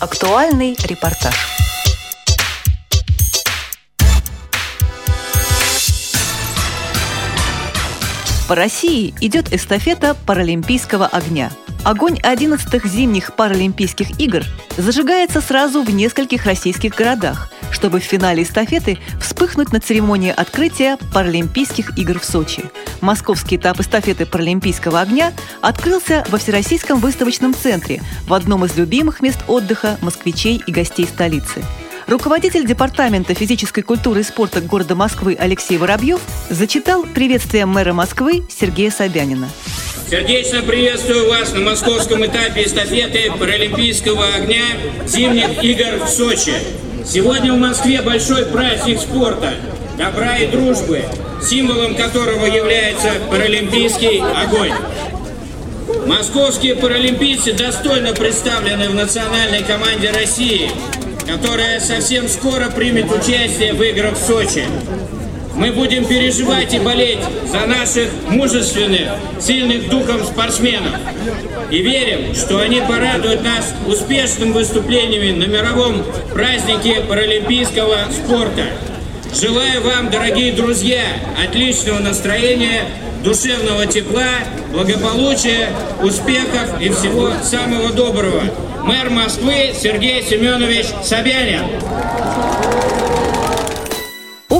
Актуальный репортаж. По России идет эстафета паралимпийского огня – Огонь 11-х зимних Паралимпийских игр зажигается сразу в нескольких российских городах, чтобы в финале эстафеты вспыхнуть на церемонии открытия Паралимпийских игр в Сочи. Московский этап эстафеты Паралимпийского огня открылся во Всероссийском выставочном центре в одном из любимых мест отдыха москвичей и гостей столицы – Руководитель Департамента физической культуры и спорта города Москвы Алексей Воробьев зачитал приветствие мэра Москвы Сергея Собянина. Сердечно приветствую вас на московском этапе эстафеты Паралимпийского огня зимних игр в Сочи. Сегодня в Москве большой праздник спорта, добра и дружбы, символом которого является паралимпийский огонь. Московские паралимпийцы достойно представлены в национальной команде России, которая совсем скоро примет участие в играх в Сочи. Мы будем переживать и болеть за наших мужественных, сильных духом спортсменов. И верим, что они порадуют нас успешным выступлениями на мировом празднике паралимпийского спорта. Желаю вам, дорогие друзья, отличного настроения, душевного тепла, благополучия, успехов и всего самого доброго. Мэр Москвы Сергей Семенович Собянин.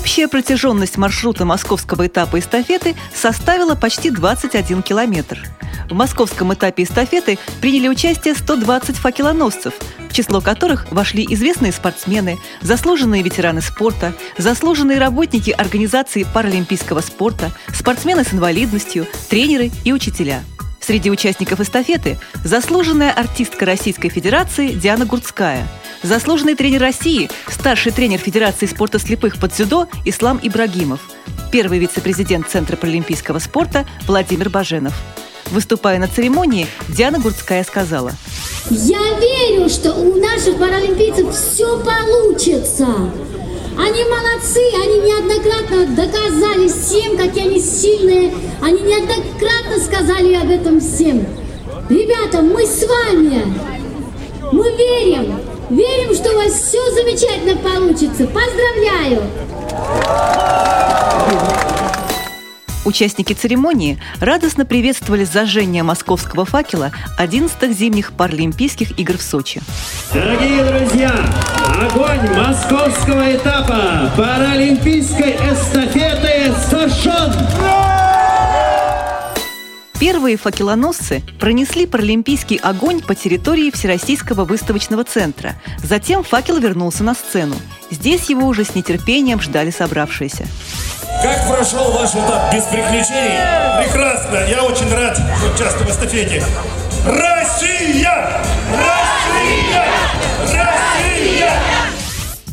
Общая протяженность маршрута московского этапа эстафеты составила почти 21 километр. В московском этапе эстафеты приняли участие 120 факелоносцев, в число которых вошли известные спортсмены, заслуженные ветераны спорта, заслуженные работники организации паралимпийского спорта, спортсмены с инвалидностью, тренеры и учителя – Среди участников эстафеты заслуженная артистка Российской Федерации Диана Гурцкая, заслуженный тренер России, старший тренер Федерации спорта слепых под дзюдо Ислам Ибрагимов, первый вице-президент Центра паралимпийского спорта Владимир Баженов. Выступая на церемонии, Диана Гурцкая сказала – я верю, что у наших паралимпийцев все получится. Они молодцы, они неоднократно доказали всем, какие они сильные. Они неоднократно сказали об этом всем. Ребята, мы с вами. Мы верим. Верим, что у вас все замечательно получится. Поздравляю! Участники церемонии радостно приветствовали зажжение московского факела 11-х зимних Паралимпийских игр в Сочи. Дорогие друзья, огонь московского этапа Паралимпийской эстафеты зажжен! Первые факелоносцы пронесли паралимпийский огонь по территории Всероссийского выставочного центра. Затем факел вернулся на сцену. Здесь его уже с нетерпением ждали собравшиеся. Как прошел ваш этап без приключений? Прекрасно, я очень рад участвовать в эстафете. Россия! Россия! Россия!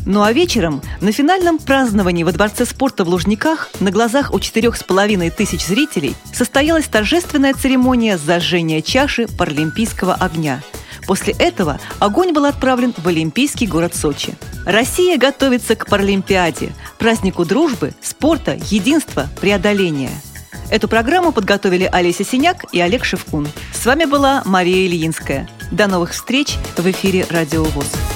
Ну а вечером на финальном праздновании во Дворце спорта в Лужниках на глазах у четырех с половиной тысяч зрителей состоялась торжественная церемония зажжения чаши паралимпийского огня – После этого огонь был отправлен в Олимпийский город Сочи. Россия готовится к Паралимпиаде, празднику дружбы, спорта, единства, преодоления. Эту программу подготовили Олеся Синяк и Олег Шевкун. С вами была Мария Ильинская. До новых встреч в эфире «Радио ВОЗ».